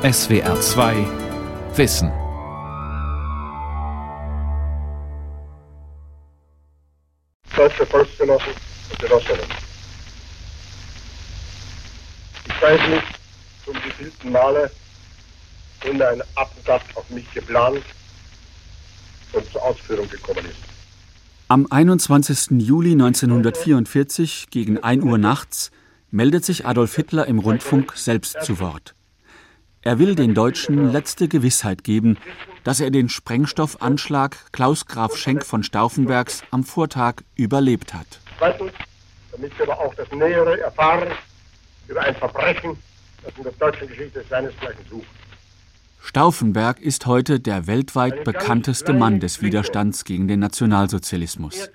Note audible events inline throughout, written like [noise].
SWR 2 Wissen. Deutsche Volksgenossen und Genossinnen. Ich weiß nicht, zum wievielten Male nun ein Attentat auf mich geplant und zur Ausführung gekommen ist. Am 21. Juli 1944 gegen 1 Uhr nachts meldet sich Adolf Hitler im Rundfunk selbst zu Wort. Er will den Deutschen letzte Gewissheit geben, dass er den Sprengstoffanschlag Klaus Graf Schenk von Stauffenbergs am Vortag überlebt hat. Zweitens, damit wir aber auch das Nähere erfahren über ein Verbrechen, das in der deutschen Geschichte seinesgleichen sucht. Stauffenberg ist heute der weltweit bekannteste Mann des Widerstands gegen den Nationalsozialismus.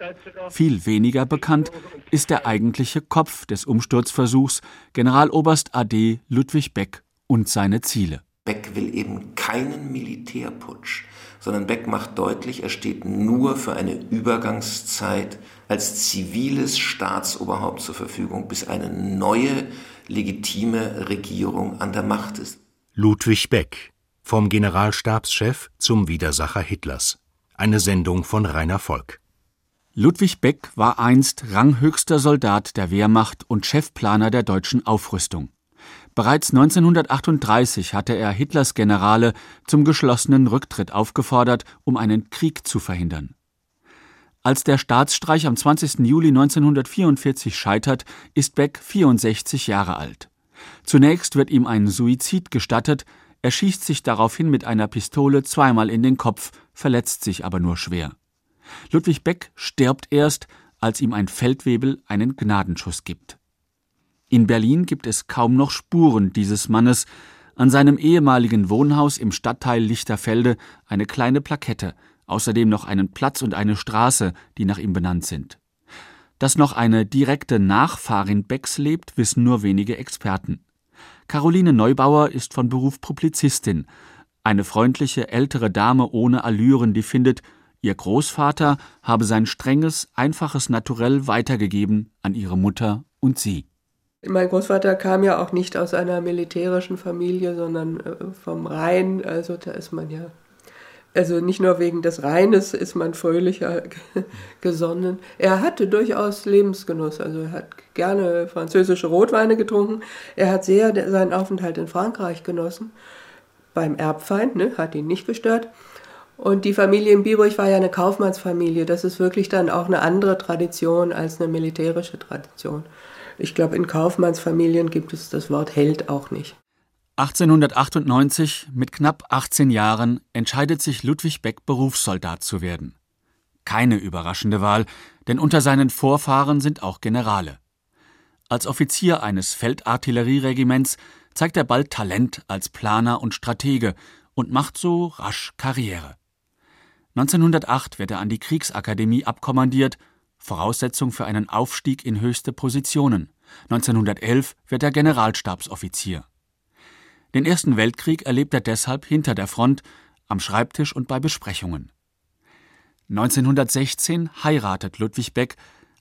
Viel weniger bekannt ist der eigentliche Kopf des Umsturzversuchs, Generaloberst AD Ludwig Beck und seine Ziele. Beck will eben keinen Militärputsch, sondern Beck macht deutlich, er steht nur für eine Übergangszeit als ziviles Staatsoberhaupt zur Verfügung, bis eine neue, legitime Regierung an der Macht ist. Ludwig Beck vom Generalstabschef zum Widersacher Hitlers. Eine Sendung von Rainer Volk. Ludwig Beck war einst ranghöchster Soldat der Wehrmacht und Chefplaner der deutschen Aufrüstung. Bereits 1938 hatte er Hitlers Generale zum geschlossenen Rücktritt aufgefordert, um einen Krieg zu verhindern. Als der Staatsstreich am 20. Juli 1944 scheitert, ist Beck 64 Jahre alt. Zunächst wird ihm ein Suizid gestattet, er schießt sich daraufhin mit einer Pistole zweimal in den Kopf, verletzt sich aber nur schwer. Ludwig Beck stirbt erst, als ihm ein Feldwebel einen Gnadenschuss gibt. In Berlin gibt es kaum noch Spuren dieses Mannes, an seinem ehemaligen Wohnhaus im Stadtteil Lichterfelde eine kleine Plakette, außerdem noch einen Platz und eine Straße, die nach ihm benannt sind. Dass noch eine direkte Nachfahrin Becks lebt, wissen nur wenige Experten. Caroline Neubauer ist von Beruf Publizistin, eine freundliche ältere Dame ohne Allüren, die findet, ihr Großvater habe sein strenges, einfaches Naturell weitergegeben an ihre Mutter und sie. Mein Großvater kam ja auch nicht aus einer militärischen Familie, sondern äh, vom Rhein. Also da ist man ja also nicht nur wegen des Rheines ist man fröhlicher [laughs] gesonnen. Er hatte durchaus Lebensgenuss. Also er hat gerne französische Rotweine getrunken. Er hat sehr seinen Aufenthalt in Frankreich genossen. Beim Erbfeind, ne, hat ihn nicht gestört. Und die Familie in Biburg war ja eine Kaufmannsfamilie. Das ist wirklich dann auch eine andere Tradition als eine militärische Tradition. Ich glaube, in Kaufmannsfamilien gibt es das Wort Held auch nicht. 1898, mit knapp 18 Jahren, entscheidet sich Ludwig Beck, Berufssoldat zu werden. Keine überraschende Wahl, denn unter seinen Vorfahren sind auch Generale. Als Offizier eines Feldartillerieregiments zeigt er bald Talent als Planer und Stratege und macht so rasch Karriere. 1908 wird er an die Kriegsakademie abkommandiert, Voraussetzung für einen Aufstieg in höchste Positionen. 1911 wird er Generalstabsoffizier. Den Ersten Weltkrieg erlebt er deshalb hinter der Front, am Schreibtisch und bei Besprechungen. 1916 heiratet Ludwig Beck,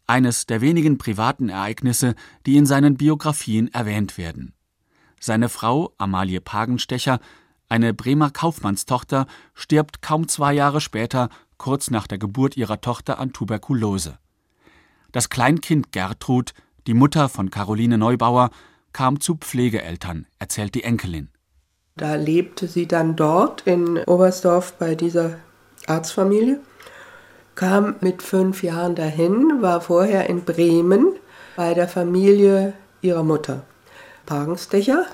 eines der wenigen privaten Ereignisse, die in seinen Biografien erwähnt werden. Seine Frau, Amalie Pagenstecher, eine Bremer Kaufmannstochter, stirbt kaum zwei Jahre später, kurz nach der Geburt ihrer Tochter an Tuberkulose. Das Kleinkind Gertrud, die Mutter von Caroline Neubauer, kam zu Pflegeeltern, erzählt die Enkelin. Da lebte sie dann dort in Oberstdorf bei dieser Arztfamilie, kam mit fünf Jahren dahin, war vorher in Bremen bei der Familie ihrer Mutter. Pagenstecher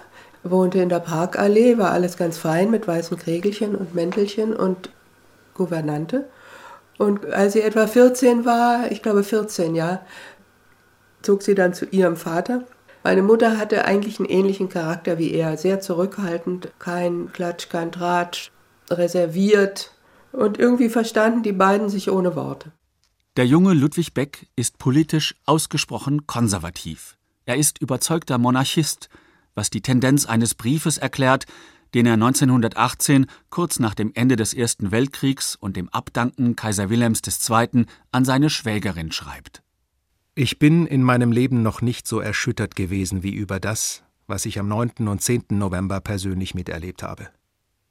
wohnte in der Parkallee, war alles ganz fein mit weißen Krägelchen und Mäntelchen und Gouvernante. Und als sie etwa 14 war, ich glaube 14, ja, zog sie dann zu ihrem Vater meine Mutter hatte eigentlich einen ähnlichen Charakter wie er, sehr zurückhaltend, kein Klatsch, kein Tratsch, reserviert und irgendwie verstanden die beiden sich ohne Worte. Der junge Ludwig Beck ist politisch ausgesprochen konservativ. Er ist überzeugter Monarchist, was die Tendenz eines Briefes erklärt, den er 1918, kurz nach dem Ende des Ersten Weltkriegs und dem Abdanken Kaiser Wilhelms II., an seine Schwägerin schreibt. Ich bin in meinem Leben noch nicht so erschüttert gewesen wie über das, was ich am 9. und 10. November persönlich miterlebt habe.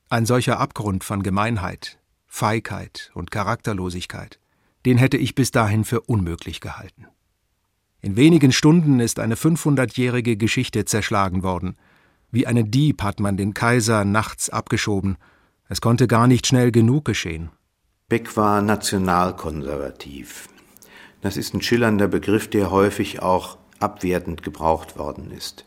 Ein solcher Abgrund von Gemeinheit, Feigheit und Charakterlosigkeit, den hätte ich bis dahin für unmöglich gehalten. In wenigen Stunden ist eine 500-jährige Geschichte zerschlagen worden. Wie einen Dieb hat man den Kaiser nachts abgeschoben. Es konnte gar nicht schnell genug geschehen. Beck war nationalkonservativ. Das ist ein schillernder Begriff, der häufig auch abwertend gebraucht worden ist.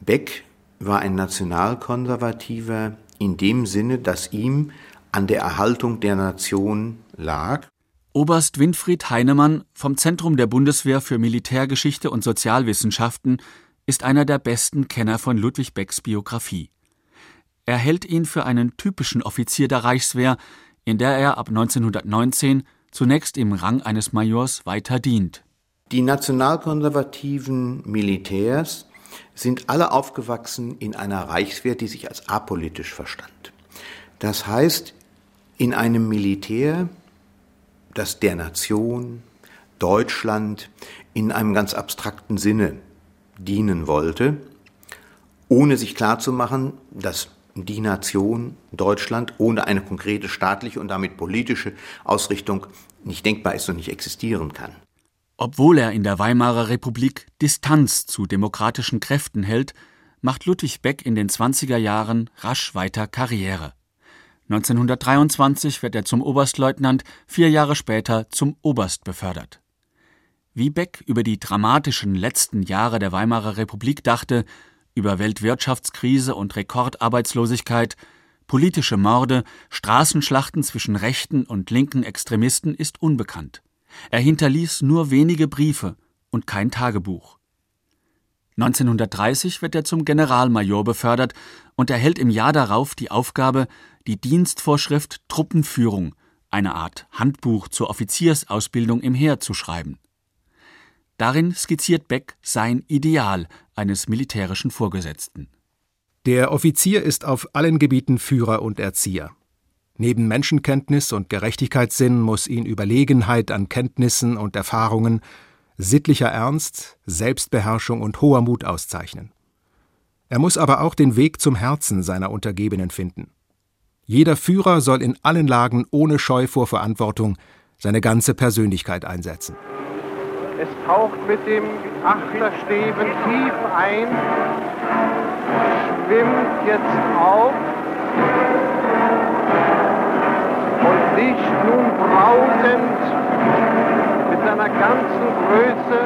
Beck war ein Nationalkonservativer in dem Sinne, dass ihm an der Erhaltung der Nation lag. Oberst Winfried Heinemann vom Zentrum der Bundeswehr für Militärgeschichte und Sozialwissenschaften ist einer der besten Kenner von Ludwig Becks Biografie. Er hält ihn für einen typischen Offizier der Reichswehr, in der er ab 1919 zunächst im Rang eines Majors weiter dient. Die nationalkonservativen Militärs sind alle aufgewachsen in einer Reichswehr, die sich als apolitisch verstand. Das heißt, in einem Militär, das der Nation, Deutschland in einem ganz abstrakten Sinne dienen wollte, ohne sich klarzumachen, dass die Nation Deutschland ohne eine konkrete staatliche und damit politische Ausrichtung nicht denkbar ist und nicht existieren kann. Obwohl er in der Weimarer Republik Distanz zu demokratischen Kräften hält, macht Ludwig Beck in den 20er Jahren rasch weiter Karriere. 1923 wird er zum Oberstleutnant, vier Jahre später zum Oberst befördert. Wie Beck über die dramatischen letzten Jahre der Weimarer Republik dachte, über Weltwirtschaftskrise und Rekordarbeitslosigkeit, politische Morde, Straßenschlachten zwischen rechten und linken Extremisten ist unbekannt. Er hinterließ nur wenige Briefe und kein Tagebuch. 1930 wird er zum Generalmajor befördert und erhält im Jahr darauf die Aufgabe, die Dienstvorschrift Truppenführung, eine Art Handbuch zur Offiziersausbildung im Heer, zu schreiben. Darin skizziert Beck sein Ideal eines militärischen Vorgesetzten. Der Offizier ist auf allen Gebieten Führer und Erzieher. Neben Menschenkenntnis und Gerechtigkeitssinn muss ihn Überlegenheit an Kenntnissen und Erfahrungen, sittlicher Ernst, Selbstbeherrschung und hoher Mut auszeichnen. Er muss aber auch den Weg zum Herzen seiner Untergebenen finden. Jeder Führer soll in allen Lagen ohne Scheu vor Verantwortung seine ganze Persönlichkeit einsetzen. Es taucht mit dem Achterstäben tief ein, schwimmt jetzt auf und liegt nun brausend mit seiner ganzen Größe.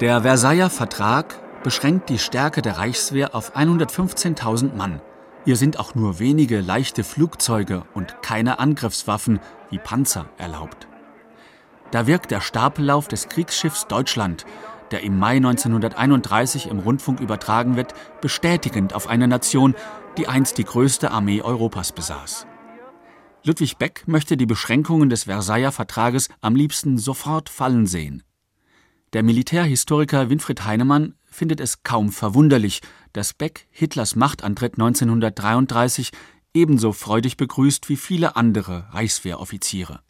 Der Versailler Vertrag beschränkt die Stärke der Reichswehr auf 115.000 Mann. Hier sind auch nur wenige leichte Flugzeuge und keine Angriffswaffen wie Panzer erlaubt. Da wirkt der Stapellauf des Kriegsschiffs Deutschland, der im Mai 1931 im Rundfunk übertragen wird, bestätigend auf eine Nation, die einst die größte Armee Europas besaß. Ludwig Beck möchte die Beschränkungen des Versailler Vertrages am liebsten sofort fallen sehen. Der Militärhistoriker Winfried Heinemann findet es kaum verwunderlich, dass Beck Hitlers Machtantritt 1933 ebenso freudig begrüßt wie viele andere Reichswehroffiziere.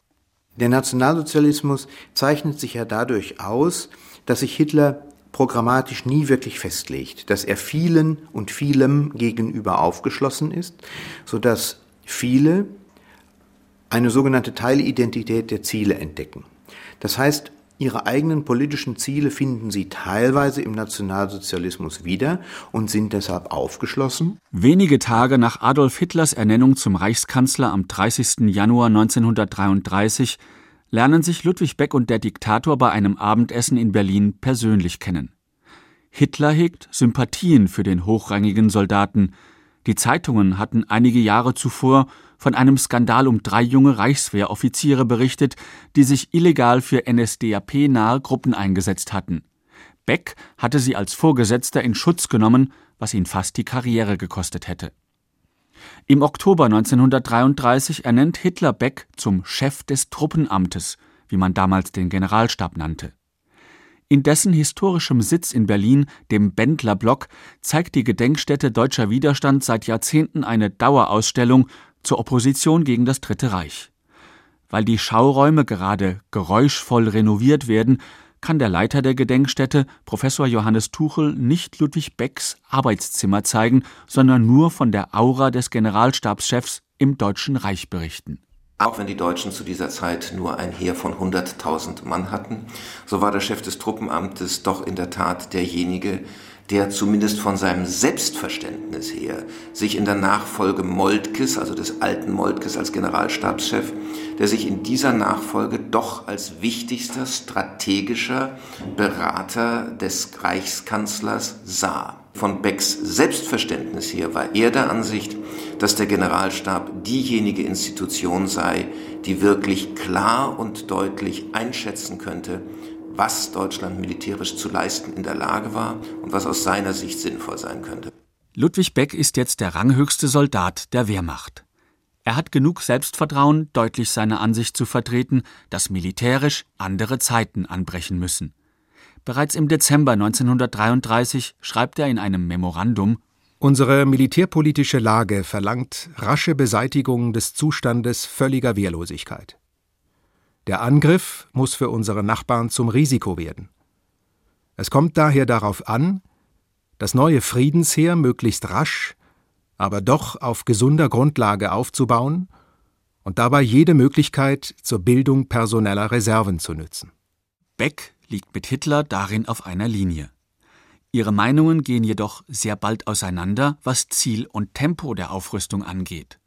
Der Nationalsozialismus zeichnet sich ja dadurch aus, dass sich Hitler programmatisch nie wirklich festlegt, dass er vielen und vielem gegenüber aufgeschlossen ist, so dass viele eine sogenannte Teilidentität der Ziele entdecken. Das heißt, ihre eigenen politischen Ziele finden sie teilweise im Nationalsozialismus wieder und sind deshalb aufgeschlossen. Wenige Tage nach Adolf Hitlers Ernennung zum Reichskanzler am 30. Januar 1933 lernen sich Ludwig Beck und der Diktator bei einem Abendessen in Berlin persönlich kennen. Hitler hegt Sympathien für den hochrangigen Soldaten. Die Zeitungen hatten einige Jahre zuvor von einem Skandal um drei junge Reichswehroffiziere berichtet, die sich illegal für NSDAP-nahe Gruppen eingesetzt hatten. Beck hatte sie als Vorgesetzter in Schutz genommen, was ihn fast die Karriere gekostet hätte. Im Oktober 1933 ernennt Hitler Beck zum Chef des Truppenamtes, wie man damals den Generalstab nannte. In dessen historischem Sitz in Berlin, dem Bendler Block, zeigt die Gedenkstätte Deutscher Widerstand seit Jahrzehnten eine Dauerausstellung zur Opposition gegen das Dritte Reich. Weil die Schauräume gerade geräuschvoll renoviert werden, kann der Leiter der Gedenkstätte, Professor Johannes Tuchel, nicht Ludwig Becks Arbeitszimmer zeigen, sondern nur von der Aura des Generalstabschefs im Deutschen Reich berichten. Auch wenn die Deutschen zu dieser Zeit nur ein Heer von 100.000 Mann hatten, so war der Chef des Truppenamtes doch in der Tat derjenige, der zumindest von seinem Selbstverständnis her sich in der Nachfolge Moltkes, also des alten Moltkes als Generalstabschef, der sich in dieser Nachfolge doch als wichtigster strategischer Berater des Reichskanzlers sah. Von Becks Selbstverständnis her war er der Ansicht, dass der Generalstab diejenige Institution sei, die wirklich klar und deutlich einschätzen könnte, was Deutschland militärisch zu leisten in der Lage war und was aus seiner Sicht sinnvoll sein könnte. Ludwig Beck ist jetzt der ranghöchste Soldat der Wehrmacht. Er hat genug Selbstvertrauen, deutlich seine Ansicht zu vertreten, dass militärisch andere Zeiten anbrechen müssen. Bereits im Dezember 1933 schreibt er in einem Memorandum Unsere militärpolitische Lage verlangt rasche Beseitigung des Zustandes völliger Wehrlosigkeit. Der Angriff muss für unsere Nachbarn zum Risiko werden. Es kommt daher darauf an, das neue Friedensheer möglichst rasch, aber doch auf gesunder Grundlage aufzubauen und dabei jede Möglichkeit zur Bildung personeller Reserven zu nützen. Beck liegt mit Hitler darin auf einer Linie. Ihre Meinungen gehen jedoch sehr bald auseinander, was Ziel und Tempo der Aufrüstung angeht.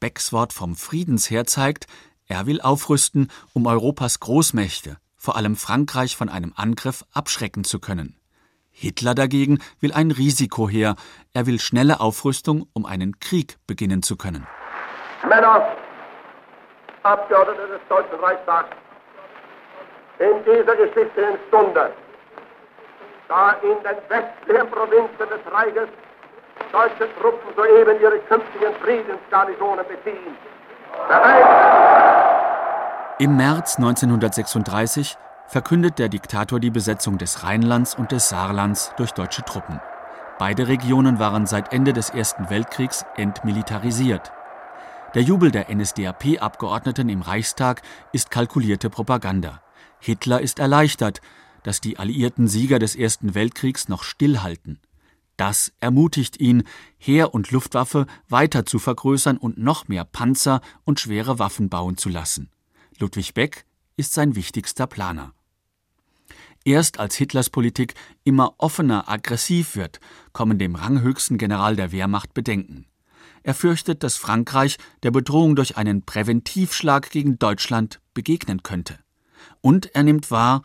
Becks Wort vom Friedensheer zeigt, er will aufrüsten, um Europas Großmächte, vor allem Frankreich, von einem Angriff abschrecken zu können. Hitler dagegen will ein Risiko her, er will schnelle Aufrüstung, um einen Krieg beginnen zu können. Männer, Abgeordnete des Deutschen Reichstags, in dieser geschichtlichen Stunde, da in den westlichen Provinzen des Reiches deutsche Truppen soeben ihre künftigen Friedensgarnisonen beziehen, im März 1936 verkündet der Diktator die Besetzung des Rheinlands und des Saarlands durch deutsche Truppen. Beide Regionen waren seit Ende des Ersten Weltkriegs entmilitarisiert. Der Jubel der NSDAP-Abgeordneten im Reichstag ist kalkulierte Propaganda. Hitler ist erleichtert, dass die alliierten Sieger des Ersten Weltkriegs noch stillhalten. Das ermutigt ihn, Heer und Luftwaffe weiter zu vergrößern und noch mehr Panzer und schwere Waffen bauen zu lassen. Ludwig Beck ist sein wichtigster Planer. Erst als Hitlers Politik immer offener aggressiv wird, kommen dem ranghöchsten General der Wehrmacht Bedenken. Er fürchtet, dass Frankreich der Bedrohung durch einen Präventivschlag gegen Deutschland begegnen könnte. Und er nimmt wahr,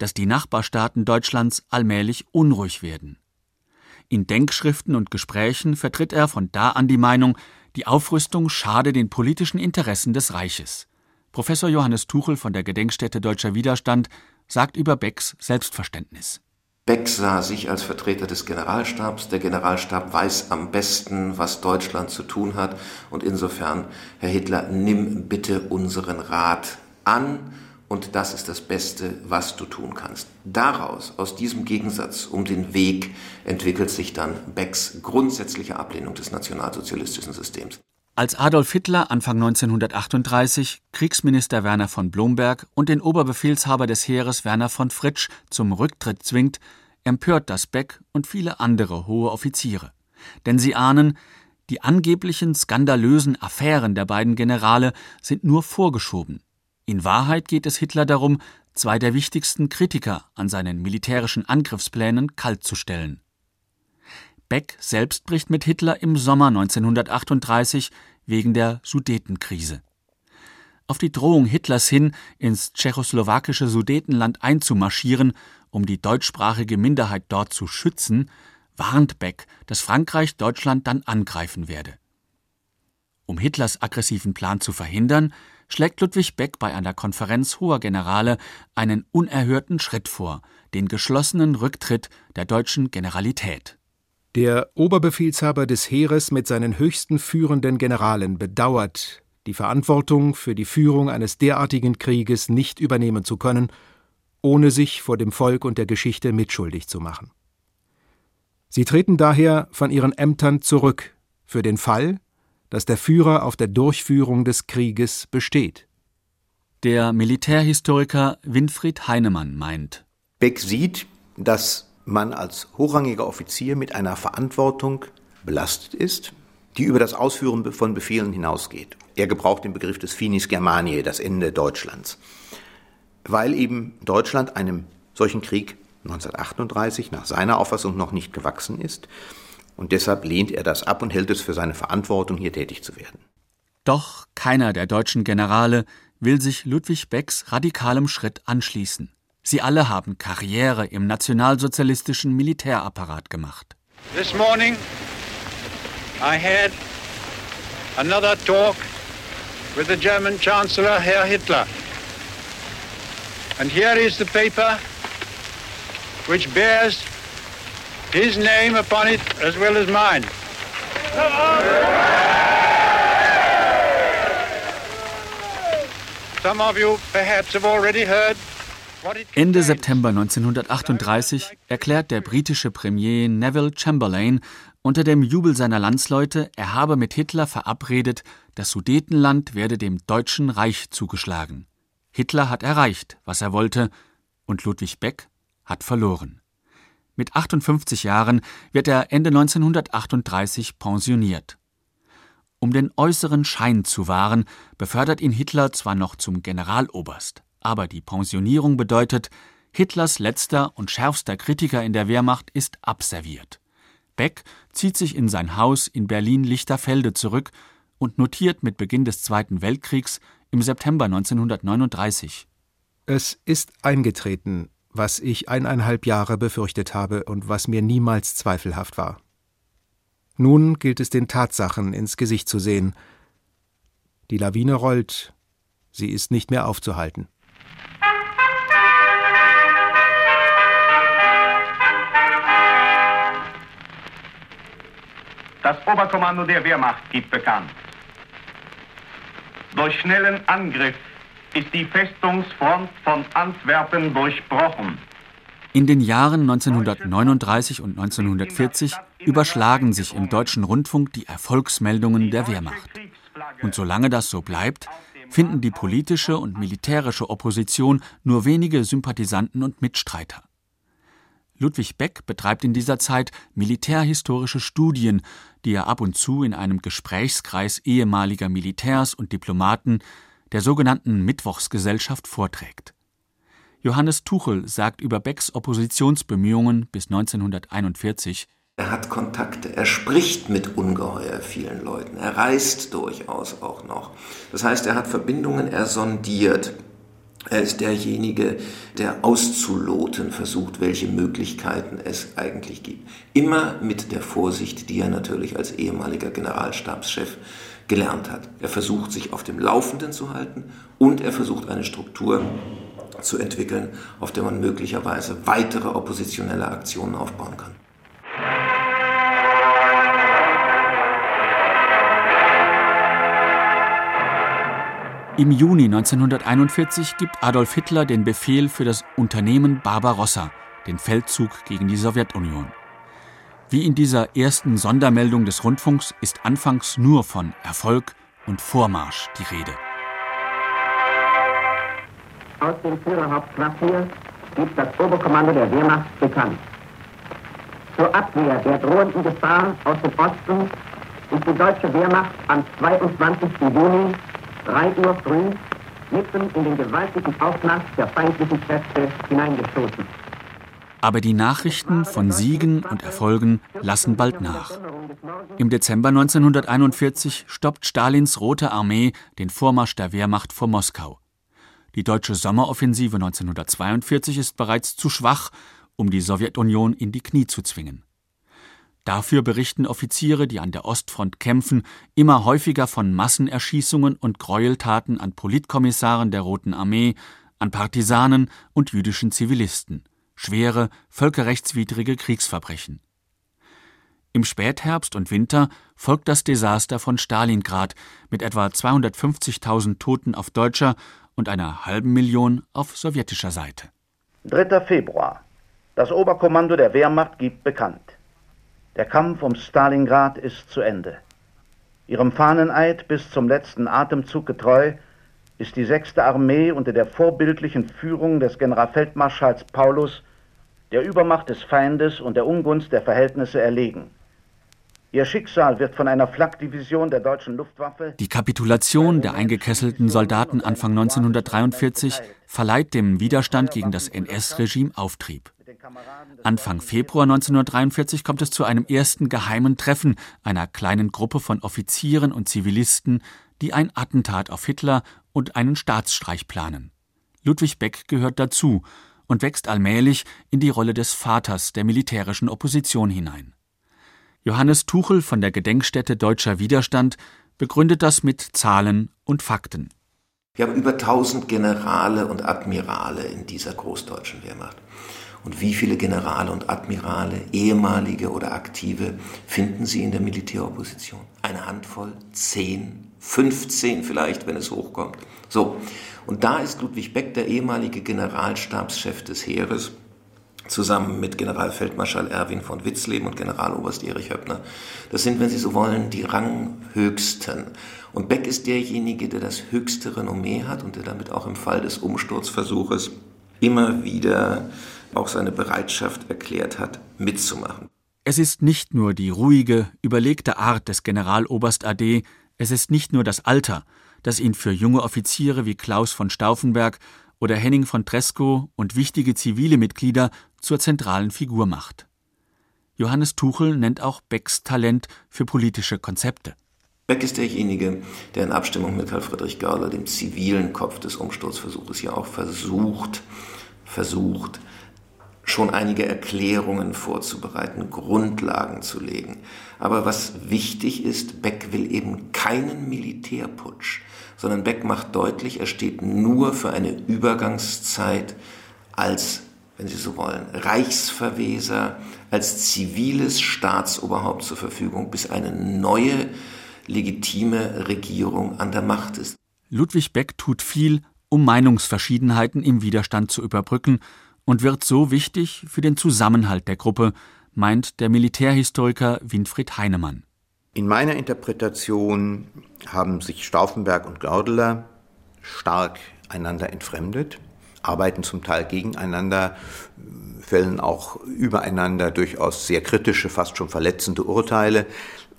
dass die Nachbarstaaten Deutschlands allmählich unruhig werden. In Denkschriften und Gesprächen vertritt er von da an die Meinung, die Aufrüstung schade den politischen Interessen des Reiches. Professor Johannes Tuchel von der Gedenkstätte Deutscher Widerstand sagt über Becks Selbstverständnis. Beck sah sich als Vertreter des Generalstabs. Der Generalstab weiß am besten, was Deutschland zu tun hat. Und insofern, Herr Hitler, nimm bitte unseren Rat an und das ist das Beste, was du tun kannst. Daraus, aus diesem Gegensatz um den Weg, entwickelt sich dann Becks grundsätzliche Ablehnung des nationalsozialistischen Systems. Als Adolf Hitler Anfang 1938 Kriegsminister Werner von Blomberg und den Oberbefehlshaber des Heeres Werner von Fritsch zum Rücktritt zwingt, empört das Beck und viele andere hohe Offiziere. Denn sie ahnen, die angeblichen skandalösen Affären der beiden Generale sind nur vorgeschoben. In Wahrheit geht es Hitler darum, zwei der wichtigsten Kritiker an seinen militärischen Angriffsplänen kaltzustellen. Beck selbst bricht mit Hitler im Sommer 1938 wegen der Sudetenkrise. Auf die Drohung Hitlers hin, ins tschechoslowakische Sudetenland einzumarschieren, um die deutschsprachige Minderheit dort zu schützen, warnt Beck, dass Frankreich Deutschland dann angreifen werde. Um Hitlers aggressiven Plan zu verhindern, schlägt Ludwig Beck bei einer Konferenz hoher Generale einen unerhörten Schritt vor, den geschlossenen Rücktritt der deutschen Generalität. Der Oberbefehlshaber des Heeres mit seinen höchsten führenden Generalen bedauert, die Verantwortung für die Führung eines derartigen Krieges nicht übernehmen zu können, ohne sich vor dem Volk und der Geschichte mitschuldig zu machen. Sie treten daher von ihren Ämtern zurück, für den Fall, dass der Führer auf der Durchführung des Krieges besteht. Der Militärhistoriker Winfried Heinemann meint, Beck sieht, dass man als hochrangiger Offizier mit einer Verantwortung belastet ist, die über das Ausführen von Befehlen hinausgeht. Er gebraucht den Begriff des Finis Germaniae, das Ende Deutschlands, weil eben Deutschland einem solchen Krieg 1938 nach seiner Auffassung noch nicht gewachsen ist. Und deshalb lehnt er das ab und hält es für seine Verantwortung, hier tätig zu werden. Doch keiner der deutschen Generale will sich Ludwig Becks radikalem Schritt anschließen. Sie alle haben Karriere im nationalsozialistischen Militärapparat gemacht. This morning I had another talk with the German Chancellor Herr Hitler. And here is the paper which bears his name upon it as well as mine. Some of you perhaps have already heard Ende September 1938 erklärt der britische Premier Neville Chamberlain unter dem Jubel seiner Landsleute, er habe mit Hitler verabredet, das Sudetenland werde dem Deutschen Reich zugeschlagen. Hitler hat erreicht, was er wollte, und Ludwig Beck hat verloren. Mit 58 Jahren wird er Ende 1938 pensioniert. Um den äußeren Schein zu wahren, befördert ihn Hitler zwar noch zum Generaloberst, aber die Pensionierung bedeutet, Hitlers letzter und schärfster Kritiker in der Wehrmacht ist abserviert. Beck zieht sich in sein Haus in Berlin-Lichterfelde zurück und notiert mit Beginn des Zweiten Weltkriegs im September 1939. Es ist eingetreten, was ich eineinhalb Jahre befürchtet habe und was mir niemals zweifelhaft war. Nun gilt es den Tatsachen ins Gesicht zu sehen. Die Lawine rollt, sie ist nicht mehr aufzuhalten. Das Oberkommando der Wehrmacht gibt bekannt. Durch schnellen Angriff ist die Festungsfront von Antwerpen durchbrochen. In den Jahren 1939 und 1940 überschlagen sich im deutschen Rundfunk die Erfolgsmeldungen der Wehrmacht. Und solange das so bleibt, finden die politische und militärische Opposition nur wenige Sympathisanten und Mitstreiter. Ludwig Beck betreibt in dieser Zeit militärhistorische Studien, die er ab und zu in einem Gesprächskreis ehemaliger Militärs und Diplomaten der sogenannten Mittwochsgesellschaft vorträgt. Johannes Tuchel sagt über Becks Oppositionsbemühungen bis 1941 er hat Kontakte, er spricht mit ungeheuer vielen Leuten, er reist durchaus auch noch. Das heißt, er hat Verbindungen, er sondiert. Er ist derjenige, der auszuloten versucht, welche Möglichkeiten es eigentlich gibt. Immer mit der Vorsicht, die er natürlich als ehemaliger Generalstabschef gelernt hat. Er versucht, sich auf dem Laufenden zu halten und er versucht, eine Struktur zu entwickeln, auf der man möglicherweise weitere oppositionelle Aktionen aufbauen kann. Im Juni 1941 gibt Adolf Hitler den Befehl für das Unternehmen Barbarossa, den Feldzug gegen die Sowjetunion. Wie in dieser ersten Sondermeldung des Rundfunks ist anfangs nur von Erfolg und Vormarsch die Rede. Aus dem Führerhauptquartier gibt das Oberkommando der Wehrmacht bekannt. Zur Abwehr der drohenden Gefahr aus dem Osten ist die deutsche Wehrmacht am 22. Juni 3 Uhr früh mitten in den gewaltigen Aufmarsch der feindlichen Kräfte hineingestoßen. Aber die Nachrichten von Siegen und Erfolgen lassen bald nach. Im Dezember 1941 stoppt Stalins Rote Armee den Vormarsch der Wehrmacht vor Moskau. Die deutsche Sommeroffensive 1942 ist bereits zu schwach, um die Sowjetunion in die Knie zu zwingen. Dafür berichten Offiziere, die an der Ostfront kämpfen, immer häufiger von Massenerschießungen und Gräueltaten an Politkommissaren der Roten Armee, an Partisanen und jüdischen Zivilisten schwere, völkerrechtswidrige Kriegsverbrechen. Im Spätherbst und Winter folgt das Desaster von Stalingrad mit etwa 250.000 Toten auf deutscher und einer halben Million auf sowjetischer Seite. 3. Februar. Das Oberkommando der Wehrmacht gibt bekannt. Der Kampf um Stalingrad ist zu Ende. Ihrem Fahneneid bis zum letzten Atemzug getreu ist die 6. Armee unter der vorbildlichen Führung des Generalfeldmarschalls Paulus der Übermacht des Feindes und der Ungunst der Verhältnisse erlegen. Ihr Schicksal wird von einer Flakdivision der deutschen Luftwaffe. Die Kapitulation der eingekesselten Soldaten Anfang 1943 verleiht dem Widerstand gegen das NS-Regime Auftrieb. Anfang Februar 1943 kommt es zu einem ersten geheimen Treffen einer kleinen Gruppe von Offizieren und Zivilisten, die ein Attentat auf Hitler und einen Staatsstreich planen. Ludwig Beck gehört dazu und wächst allmählich in die Rolle des Vaters der militärischen Opposition hinein. Johannes Tuchel von der Gedenkstätte Deutscher Widerstand begründet das mit Zahlen und Fakten. Wir haben über 1000 Generale und Admirale in dieser großdeutschen Wehrmacht. Und wie viele Generale und Admirale, ehemalige oder aktive, finden Sie in der Militäropposition? Eine Handvoll? Zehn? 15 vielleicht, wenn es hochkommt. So, und da ist Ludwig Beck, der ehemalige Generalstabschef des Heeres, zusammen mit Generalfeldmarschall Erwin von Witzleben und Generaloberst Erich Höppner. Das sind, wenn Sie so wollen, die Ranghöchsten. Und Beck ist derjenige, der das höchste Renommee hat und der damit auch im Fall des Umsturzversuches immer wieder auch seine Bereitschaft erklärt hat, mitzumachen. Es ist nicht nur die ruhige, überlegte Art des Generaloberst AD, es ist nicht nur das Alter, das ihn für junge Offiziere wie Klaus von Stauffenberg oder Henning von Tresco und wichtige zivile Mitglieder zur zentralen Figur macht. Johannes Tuchel nennt auch Becks Talent für politische Konzepte. Beck ist derjenige, der in Abstimmung mit Karl Friedrich Görler, dem zivilen Kopf des Umsturzversuches, ja auch versucht, versucht, schon einige Erklärungen vorzubereiten, Grundlagen zu legen. Aber was wichtig ist, Beck will eben keinen Militärputsch, sondern Beck macht deutlich, er steht nur für eine Übergangszeit als, wenn Sie so wollen, Reichsverweser, als ziviles Staatsoberhaupt zur Verfügung, bis eine neue legitime Regierung an der Macht ist. Ludwig Beck tut viel, um Meinungsverschiedenheiten im Widerstand zu überbrücken und wird so wichtig für den Zusammenhalt der Gruppe, meint der Militärhistoriker Winfried Heinemann. In meiner Interpretation haben sich Stauffenberg und Gördeler stark einander entfremdet, arbeiten zum Teil gegeneinander, fällen auch übereinander durchaus sehr kritische, fast schon verletzende Urteile.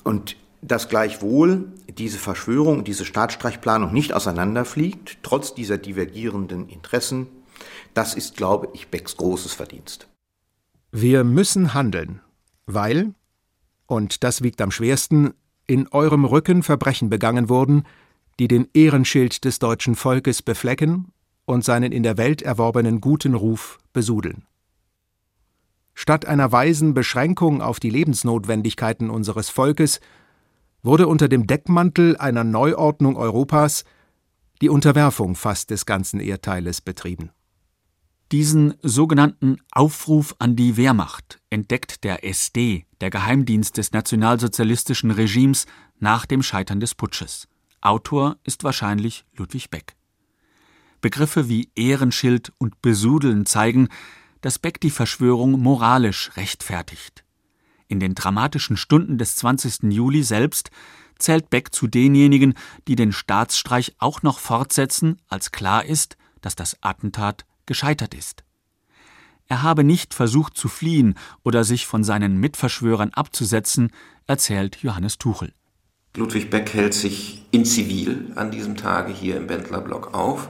Und dass gleichwohl diese Verschwörung, diese Staatsstreichplanung nicht auseinanderfliegt, trotz dieser divergierenden Interessen, das ist, glaube ich, Becks großes Verdienst. Wir müssen handeln, weil, und das wiegt am schwersten, in eurem Rücken Verbrechen begangen wurden, die den Ehrenschild des deutschen Volkes beflecken und seinen in der Welt erworbenen guten Ruf besudeln. Statt einer weisen Beschränkung auf die Lebensnotwendigkeiten unseres Volkes wurde unter dem Deckmantel einer Neuordnung Europas die Unterwerfung fast des ganzen Erdteiles betrieben. Diesen sogenannten Aufruf an die Wehrmacht entdeckt der SD, der Geheimdienst des nationalsozialistischen Regimes, nach dem Scheitern des Putsches. Autor ist wahrscheinlich Ludwig Beck. Begriffe wie Ehrenschild und Besudeln zeigen, dass Beck die Verschwörung moralisch rechtfertigt. In den dramatischen Stunden des 20. Juli selbst zählt Beck zu denjenigen, die den Staatsstreich auch noch fortsetzen, als klar ist, dass das Attentat gescheitert ist. Er habe nicht versucht zu fliehen oder sich von seinen Mitverschwörern abzusetzen, erzählt Johannes Tuchel. Ludwig Beck hält sich in Zivil an diesem Tage hier im Bendlerblock auf.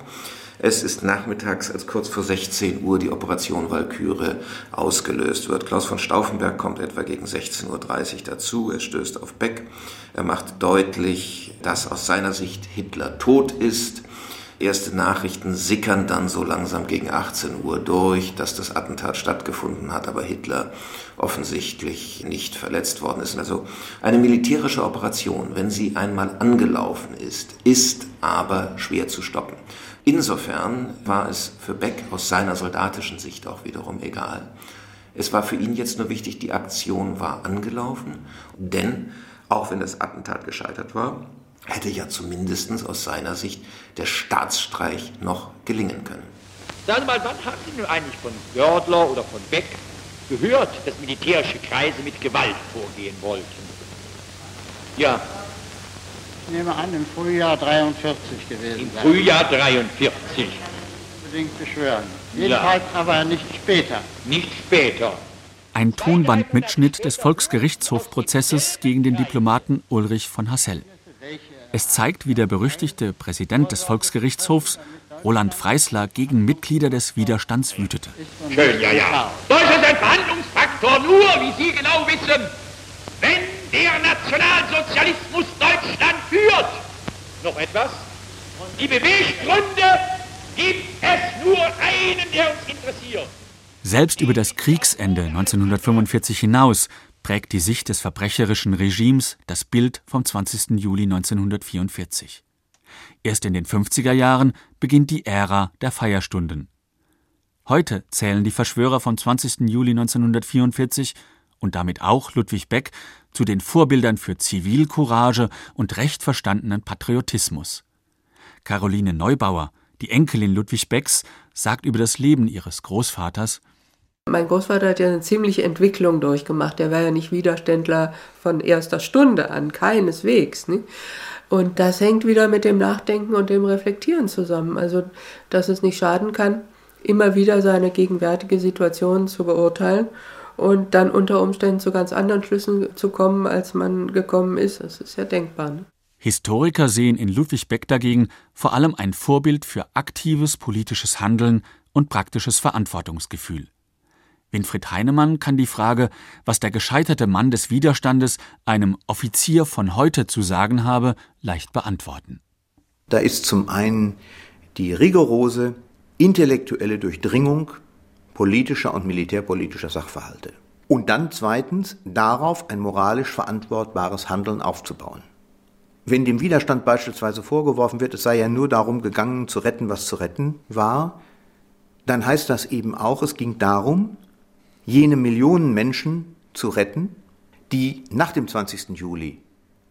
Es ist nachmittags, als kurz vor 16 Uhr die Operation Walküre ausgelöst wird. Klaus von Stauffenberg kommt etwa gegen 16.30 Uhr dazu. Er stößt auf Beck. Er macht deutlich, dass aus seiner Sicht Hitler tot ist. Erste Nachrichten sickern dann so langsam gegen 18 Uhr durch, dass das Attentat stattgefunden hat, aber Hitler offensichtlich nicht verletzt worden ist. Also eine militärische Operation, wenn sie einmal angelaufen ist, ist aber schwer zu stoppen. Insofern war es für Beck aus seiner soldatischen Sicht auch wiederum egal. Es war für ihn jetzt nur wichtig, die Aktion war angelaufen, denn auch wenn das Attentat gescheitert war, hätte ja zumindest aus seiner Sicht der Staatsstreich noch gelingen können. Sagen Sie mal, wann haben Sie nun eigentlich von Gördler oder von Beck gehört, dass militärische Kreise mit Gewalt vorgehen wollten? Ja, nehme an, im Frühjahr 43 gewesen Im Frühjahr 43. Unbedingt beschwören. Jedenfalls ja. aber nicht später. Nicht später. Ein Tonbandmitschnitt des Volksgerichtshofprozesses gegen den Diplomaten Ulrich von Hassell. Es zeigt, wie der berüchtigte Präsident des Volksgerichtshofs, Roland Freisler, gegen Mitglieder des Widerstands wütete. Schön, ja, ja. Deutschland ist ein Verhandlungsfaktor, nur, wie Sie genau wissen, wenn der Nationalsozialismus Deutschland führt. Noch etwas? Die Beweggründe gibt es nur einen, der uns interessiert. Selbst über das Kriegsende 1945 hinaus prägt die Sicht des verbrecherischen Regimes das Bild vom 20. Juli 1944. Erst in den 50er Jahren beginnt die Ära der Feierstunden. Heute zählen die Verschwörer vom 20. Juli 1944 und damit auch Ludwig Beck zu den Vorbildern für Zivilcourage und recht verstandenen Patriotismus. Caroline Neubauer, die Enkelin Ludwig Becks, sagt über das Leben ihres Großvaters mein Großvater hat ja eine ziemliche Entwicklung durchgemacht. Er war ja nicht Widerständler von erster Stunde an, keineswegs. Ne? Und das hängt wieder mit dem Nachdenken und dem Reflektieren zusammen. Also, dass es nicht schaden kann, immer wieder seine gegenwärtige Situation zu beurteilen und dann unter Umständen zu ganz anderen Schlüssen zu kommen, als man gekommen ist. Das ist ja denkbar. Ne? Historiker sehen in Ludwig Beck dagegen vor allem ein Vorbild für aktives politisches Handeln und praktisches Verantwortungsgefühl. Winfried Heinemann kann die Frage, was der gescheiterte Mann des Widerstandes einem Offizier von heute zu sagen habe, leicht beantworten. Da ist zum einen die rigorose intellektuelle Durchdringung politischer und militärpolitischer Sachverhalte. Und dann zweitens darauf ein moralisch verantwortbares Handeln aufzubauen. Wenn dem Widerstand beispielsweise vorgeworfen wird, es sei ja nur darum gegangen, zu retten, was zu retten war, dann heißt das eben auch, es ging darum, jene Millionen Menschen zu retten, die nach dem 20. Juli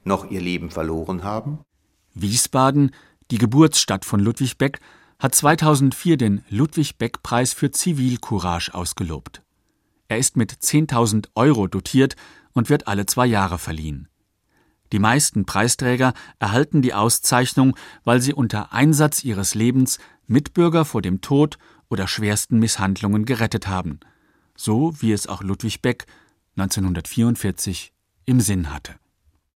noch ihr Leben verloren haben? Wiesbaden, die Geburtsstadt von Ludwig Beck, hat 2004 den Ludwig Beck Preis für Zivilcourage ausgelobt. Er ist mit 10.000 Euro dotiert und wird alle zwei Jahre verliehen. Die meisten Preisträger erhalten die Auszeichnung, weil sie unter Einsatz ihres Lebens Mitbürger vor dem Tod oder schwersten Misshandlungen gerettet haben – so wie es auch Ludwig Beck 1944 im Sinn hatte